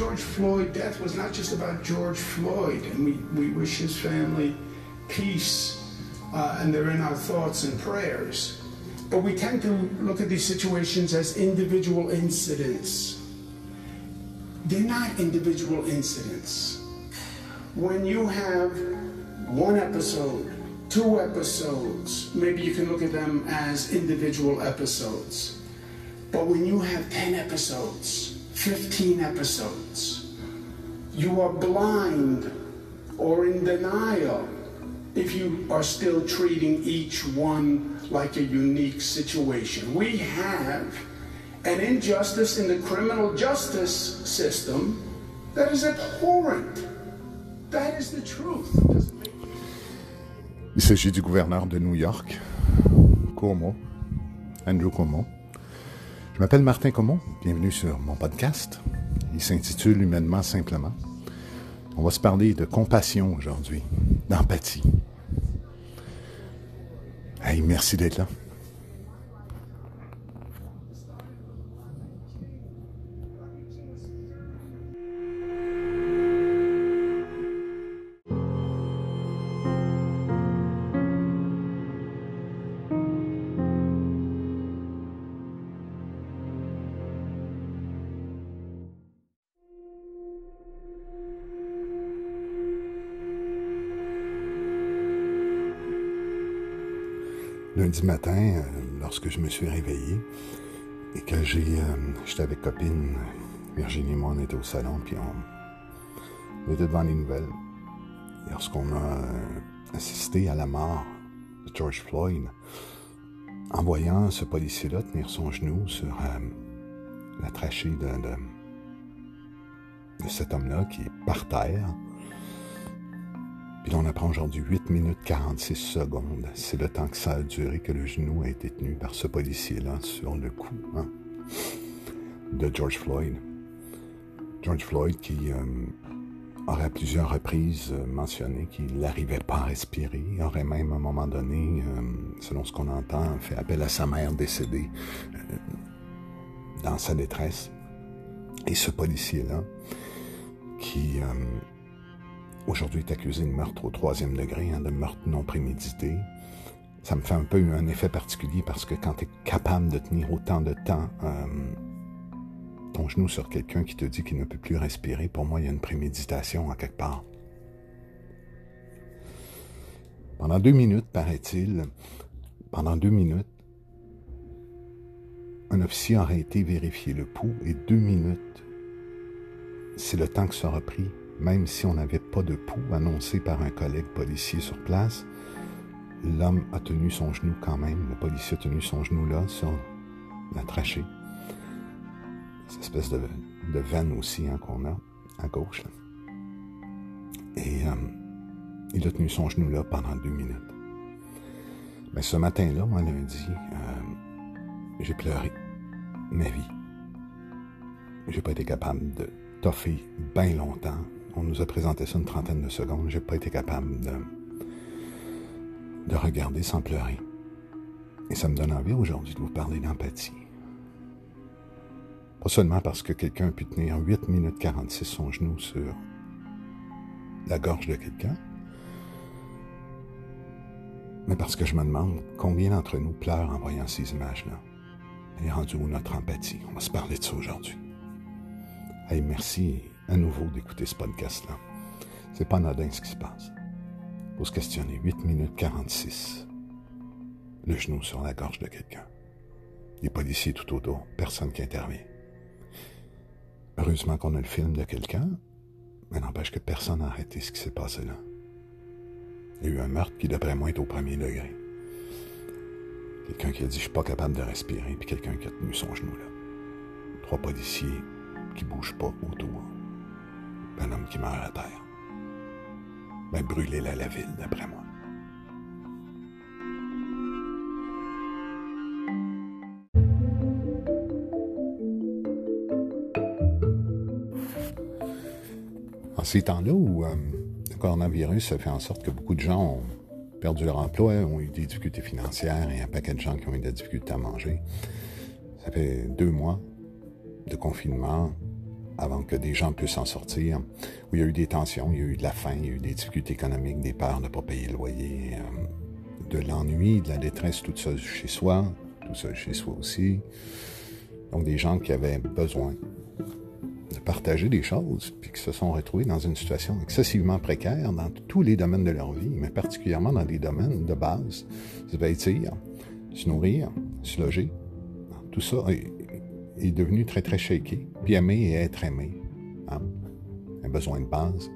George Floyd death was not just about George Floyd, and we, we wish his family peace, uh, and they're in our thoughts and prayers. But we tend to look at these situations as individual incidents. They're not individual incidents. When you have one episode, two episodes, maybe you can look at them as individual episodes. But when you have 10 episodes, 15 episodes, you are blind or in denial if you are still treating each one like a unique situation. We have an injustice in the criminal justice system that is abhorrent. That is the truth. Il s'agit du gouverneur de New York, Cuomo, Andrew Cuomo. Je m'appelle Martin Cuomo, bienvenue sur mon podcast. Il s'intitule Humainement Simplement. On va se parler de compassion aujourd'hui, d'empathie. Hey, merci d'être là. Lundi matin, euh, lorsque je me suis réveillé et que j'ai, euh, j'étais avec copine, Virginie et moi, on était au salon, puis on, était devant les nouvelles. lorsqu'on a euh, assisté à la mort de George Floyd, en voyant ce policier-là tenir son genou sur la trachée de, de cet homme-là qui est par terre, puis on apprend aujourd'hui 8 minutes 46 secondes. C'est le temps que ça a duré que le genou a été tenu par ce policier-là sur le cou hein, de George Floyd. George Floyd qui euh, aurait à plusieurs reprises euh, mentionné qu'il n'arrivait pas à respirer, il aurait même à un moment donné, euh, selon ce qu'on entend, fait appel à sa mère décédée dans sa détresse. Et ce policier-là, qui aujourd'hui est accusé de meurtre au troisième degré, hein, de meurtre non prémédité. Ça me fait un peu un effet particulier parce que quand tu es capable de tenir autant de temps euh, ton genou sur quelqu'un qui te dit qu'il ne peut plus respirer, pour moi, il y a une préméditation à quelque part. Pendant deux minutes, paraît-il, pendant deux minutes, un officier aurait été vérifier le pouls et deux minutes, c'est le temps que ça aura pris même si on n'avait pas de pouls annoncé par un collègue policier sur place, l'homme a tenu son genou quand même. Le policier a tenu son genou là sur la trachée. Cette espèce de, veine aussi hein, qu'on a à gauche. Et euh, il a tenu son genou là pendant deux minutes. Mais ce matin-là, moi, lundi, euh, j'ai pleuré ma vie. J'ai pas été capable de toffer bien longtemps on nous a présenté ça une trentaine de secondes. J'ai pas été capable de, de regarder sans pleurer. Et ça me donne envie aujourd'hui de vous parler d'empathie. Pas seulement parce que quelqu'un a pu tenir 8 minutes 46 son genou sur la gorge de quelqu'un, mais parce que je me demande combien d'entre nous pleurent en voyant ces images-là. Et rendu où notre empathie? On va se parler de ça aujourd'hui. Hey, merci à nouveau d'écouter ce podcast-là. C'est pas anodin ce qui se passe. Faut se questionner. 8 minutes 46. Le genou sur la gorge de quelqu'un. Les policiers tout autour. Personne qui intervient. Heureusement qu'on a le film de quelqu'un, mais n'empêche que personne n'a arrêté ce qui s'est passé là. Il y a eu un meurtre qui, d'après moi, est au premier degré. Quelqu'un qui a dit Je suis pas capable de respirer, puis quelqu'un qui a tenu son genou là. Trois policiers qui bougent pas autour un homme qui meurt à terre. Ben, brûler la, ville, d'après moi. En ces temps-là où euh, le coronavirus a fait en sorte que beaucoup de gens ont perdu leur emploi, ont eu des difficultés financières et un paquet de gens qui ont eu des difficultés à manger, ça fait deux mois de confinement avant que des gens puissent en sortir, où il y a eu des tensions, il y a eu de la faim, il y a eu des difficultés économiques, des peurs de ne pas payer le loyer, de l'ennui, de la détresse, tout ça chez soi, tout ça chez soi aussi. Donc des gens qui avaient besoin de partager des choses, puis qui se sont retrouvés dans une situation excessivement précaire dans tous les domaines de leur vie, mais particulièrement dans des domaines de base, se vêtir, se nourrir, se loger. Tout ça est, devenu très, très shaky. Puis aimer et être aimé. Hein? Un besoin de base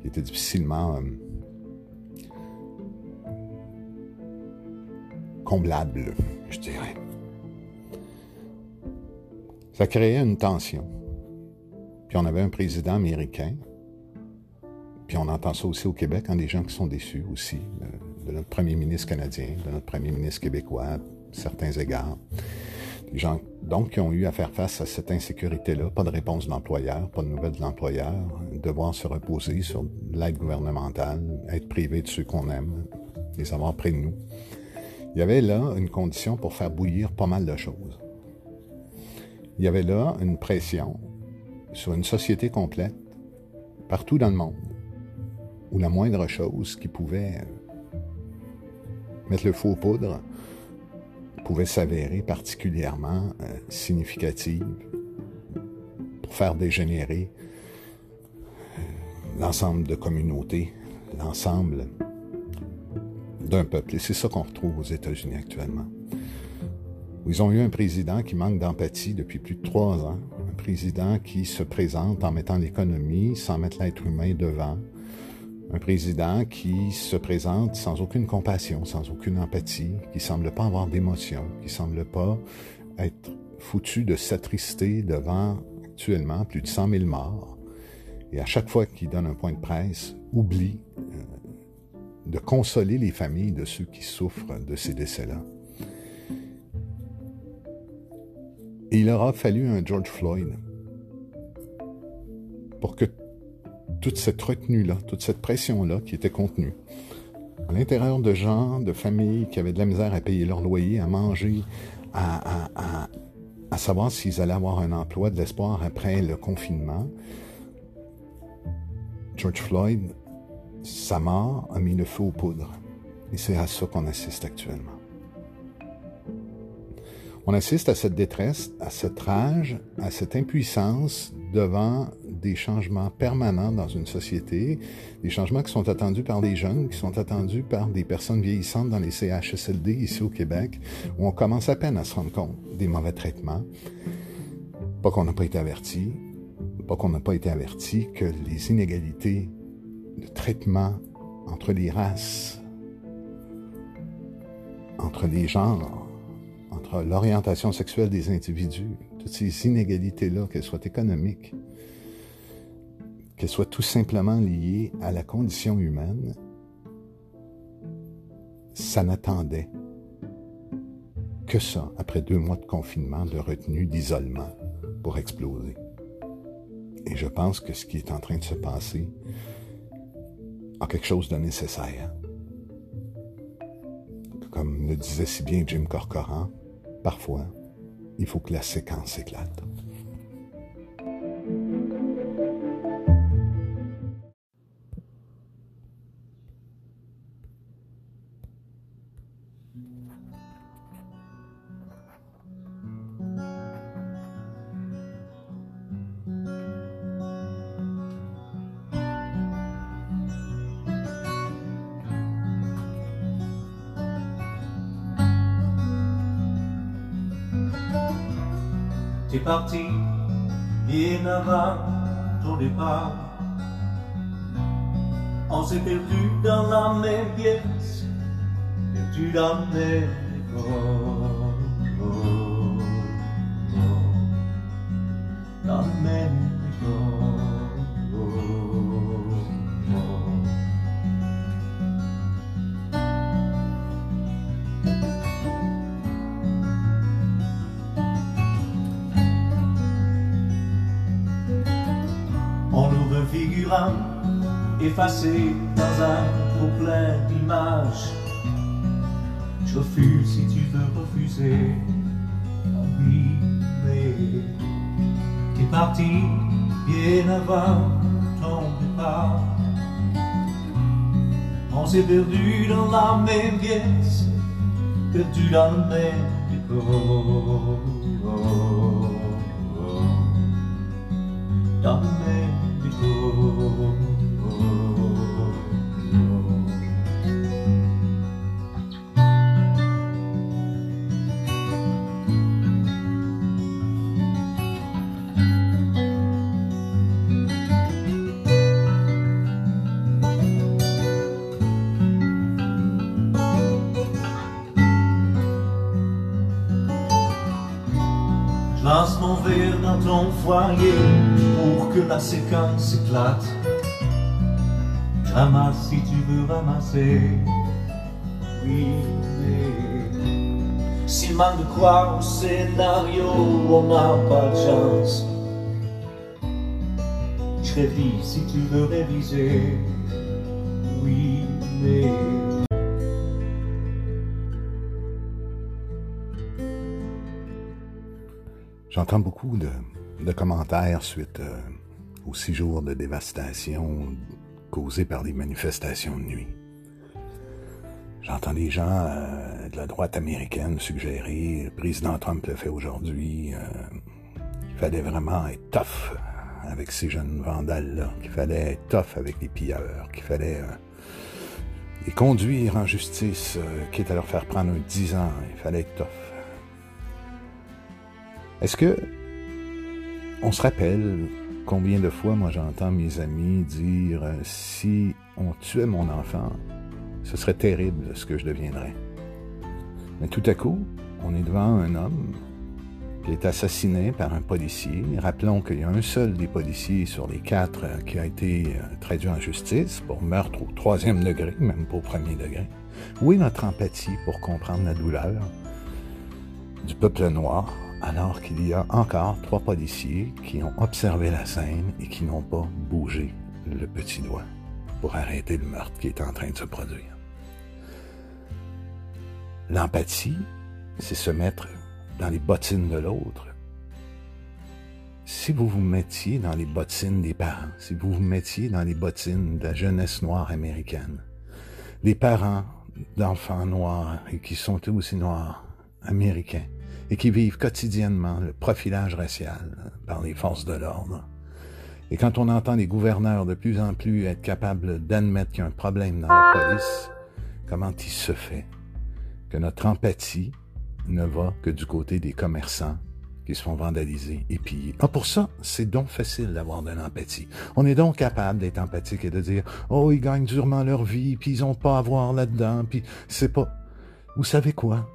qui était difficilement euh, comblable, je dirais. Ça créait une tension. Puis on avait un président américain, puis on entend ça aussi au Québec, hein, des gens qui sont déçus aussi de, notre premier ministre canadien, de notre premier ministre québécois, à certains égards. Gens, donc, qui ont eu à faire face à cette insécurité-là, pas de réponse de l'employeur, pas de nouvelles de l'employeur, devoir se reposer sur l'aide gouvernementale, être privé de ceux qu'on aime, les avoir près de nous. Il y avait là une condition pour faire bouillir pas mal de choses. Il y avait là une pression sur une société complète, partout dans le monde, où la moindre chose qui pouvait mettre le faux poudre pouvait s'avérer particulièrement euh, significative pour faire dégénérer euh, l'ensemble de communautés, l'ensemble d'un peuple. Et c'est ça qu'on retrouve aux États-Unis actuellement. Ils ont eu un président qui manque d'empathie depuis plus de trois ans, un président qui se présente en mettant l'économie sans mettre l'être humain devant, un président qui se présente sans aucune compassion, sans aucune empathie, qui semble pas avoir d'émotion, qui semble pas être foutu de s'attrister devant actuellement plus de 100 000 morts. Et à chaque fois qu'il donne un point de presse, oublie euh, de consoler les familles de ceux qui souffrent de ces décès-là. il aura fallu un George Floyd pour que toute cette retenue-là, toute cette pression-là qui était contenue, à l'intérieur de gens, de familles qui avaient de la misère à payer leur loyer, à manger, à, savoir s'ils allaient avoir un emploi, de l'espoir après le confinement, George Floyd, sa mort a mis le feu aux poudres. Et c'est à ça qu'on assiste actuellement. On assiste à cette détresse, à cette rage, à cette impuissance devant des changements permanents dans une société, des changements qui sont attendus par les jeunes, qui sont attendus par des personnes vieillissantes dans les CHSLD ici au Québec, où on commence à peine à se rendre compte des mauvais traitements. Pas qu'on n'a pas été averti, pas qu'on n'a pas été averti que les inégalités de traitement entre les races, entre les genres, entre l'orientation sexuelle des individus, toutes ces inégalités-là, qu'elles soient économiques, qu'elles soient tout simplement liées à la condition humaine, ça n'attendait que ça, après deux mois de confinement, de retenue, d'isolement, pour exploser. Et je pense que ce qui est en train de se passer a quelque chose de nécessaire. Comme le disait si bien Jim Corcoran, Parfois, il faut que la séquence éclate. Parti bien avant ton départ. On s'est perdu dans la même pièce, perdu dans la même Dans la même effacé dans un trop plein d'images. Je refuse si tu veux refuser. Oui, mais t'es parti bien avant ton départ. On s'est perdu dans la même pièce, perdu dans le même décor. Dans le même décor. Ton foyer pour que la séquence éclate. Ramasse si tu veux ramasser. Oui, mais s'il manque de croire au scénario, on n'a pas de chance. Je révise si tu veux réviser. Oui, mais. J'entends beaucoup de, de commentaires suite euh, aux six jours de dévastation causés par les manifestations de nuit. J'entends des gens euh, de la droite américaine suggérer, le président Trump le fait aujourd'hui, euh, qu'il fallait vraiment être tough avec ces jeunes vandales-là, qu'il fallait être tough avec les pilleurs, qu'il fallait euh, les conduire en justice, quitte à leur faire prendre un 10 ans, il fallait être tough. Est-ce que on se rappelle combien de fois moi j'entends mes amis dire euh, si on tuait mon enfant, ce serait terrible ce que je deviendrais. Mais tout à coup, on est devant un homme qui est assassiné par un policier. Rappelons qu'il y a un seul des policiers sur les quatre euh, qui a été euh, traduit en justice pour meurtre au troisième degré, même pas au premier degré. Où est notre empathie pour comprendre la douleur du peuple noir alors qu'il y a encore trois policiers qui ont observé la scène et qui n'ont pas bougé le petit doigt pour arrêter le meurtre qui est en train de se produire. L'empathie, c'est se mettre dans les bottines de l'autre. Si vous vous mettiez dans les bottines des parents, si vous vous mettiez dans les bottines de la jeunesse noire américaine, des parents d'enfants noirs et qui sont eux aussi noirs, américains, et qui vivent quotidiennement le profilage racial par les forces de l'ordre. Et quand on entend les gouverneurs de plus en plus être capables d'admettre qu'il y a un problème dans la police, comment il se fait que notre empathie ne va que du côté des commerçants qui se font vandaliser et piller? Ah, pour ça, c'est donc facile d'avoir de l'empathie. On est donc capable d'être empathique et de dire, oh, ils gagnent durement leur vie, puis ils ont pas à voir là-dedans, puis c'est pas... Vous savez quoi?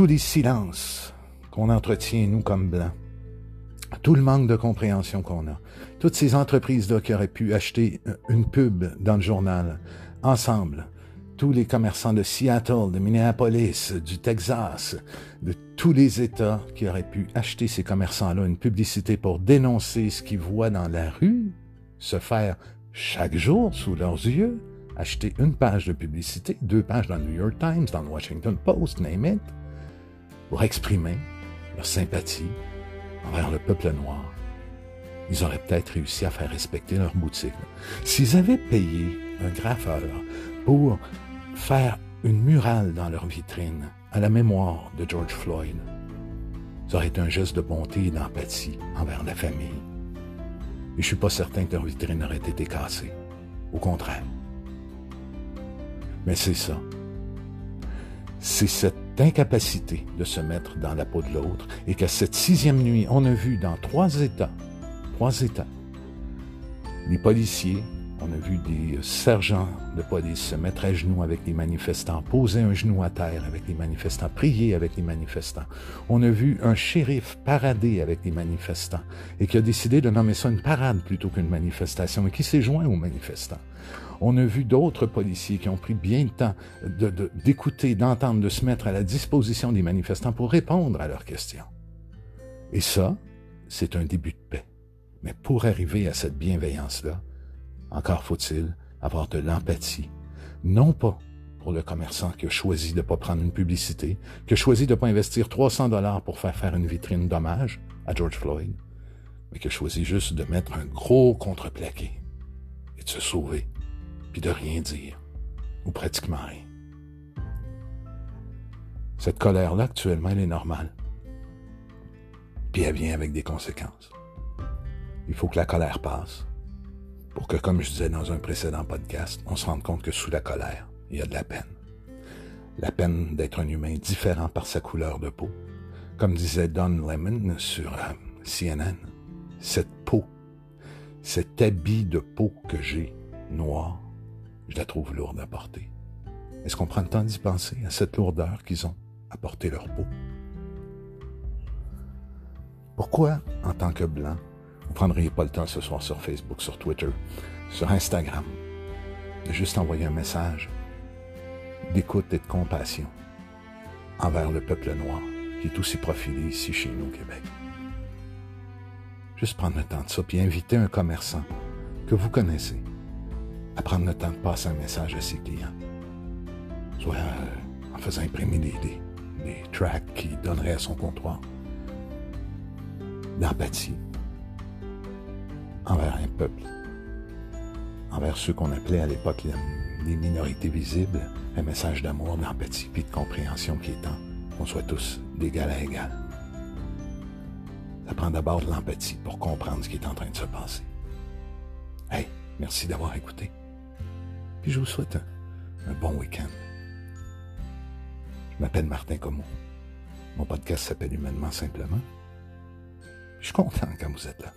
Tous les silences qu'on entretient, nous, comme blancs, tout le manque de compréhension qu'on a, toutes ces entreprises-là qui auraient pu acheter une pub dans le journal, ensemble, tous les commerçants de Seattle, de Minneapolis, du Texas, de tous les États qui auraient pu acheter ces commerçants-là une publicité pour dénoncer ce qu'ils voient dans la rue, se faire chaque jour sous leurs yeux, acheter une page de publicité, deux pages dans le New York Times, dans le Washington Post, name it, pour exprimer leur sympathie envers le peuple noir. Ils auraient peut-être réussi à faire respecter leur boutique. S'ils avaient payé un graffeur pour faire une murale dans leur vitrine à la mémoire de George Floyd. Ça aurait été un geste de bonté et d'empathie envers la famille. Et je suis pas certain que leur vitrine aurait été cassée. Au contraire. Mais c'est ça. C'est cette incapacité de se mettre dans la peau de l'autre et qu'à cette sixième nuit, on a vu dans trois États, trois États, les policiers on a vu des sergents de police se mettre à genoux avec les manifestants, poser un genou à terre avec les manifestants, prier avec les manifestants. On a vu un shérif parader avec les manifestants et qui a décidé de nommer ça une parade plutôt qu'une manifestation et qui s'est joint aux manifestants. On a vu d'autres policiers qui ont pris bien le temps d'écouter, d'entendre, de se mettre à la disposition des manifestants pour répondre à leurs questions. Et ça, c'est un début de paix. Mais pour arriver à cette bienveillance-là, encore faut-il avoir de l'empathie, non pas pour le commerçant qui a choisi de ne pas prendre une publicité, qui a choisi de ne pas investir 300 dollars pour faire faire une vitrine d'hommage à George Floyd, mais qui a choisi juste de mettre un gros contreplaqué et de se sauver, puis de rien dire, ou pratiquement rien. Cette colère-là, actuellement, elle est normale. Puis elle vient avec des conséquences. Il faut que la colère passe pour que, comme je disais dans un précédent podcast, on se rende compte que sous la colère, il y a de la peine. La peine d'être un humain différent par sa couleur de peau. Comme disait Don Lemon sur euh, CNN, cette peau, cet habit de peau que j'ai, noir, je la trouve lourde à porter. Est-ce qu'on prend le temps d'y penser à cette lourdeur qu'ils ont à porter leur peau? Pourquoi, en tant que blanc, vous ne prendriez pas le temps ce soir sur Facebook, sur Twitter, sur Instagram, de juste envoyer un message d'écoute et de compassion envers le peuple noir qui est aussi profilé ici chez nous au Québec? Juste prendre le temps de ça, puis inviter un commerçant que vous connaissez à prendre le temps de passer un message à ses clients. Soit euh, en faisant imprimer des, des, des tracks qu'il donnerait à son comptoir. D'empathie envers un peuple, envers ceux qu'on appelait à l'époque les minorités visibles, un message d'amour, d'empathie puis de compréhension qui est temps qu'on soit tous d'égal à égal. Ça prend d'abord de l'empathie pour comprendre ce qui est en train de se passer. Hey, merci d'avoir écouté. Puis je vous souhaite un, bon week-end. Je m'appelle Martin Como. Mon podcast s'appelle Humainement Simplement. Je suis content quand vous êtes là.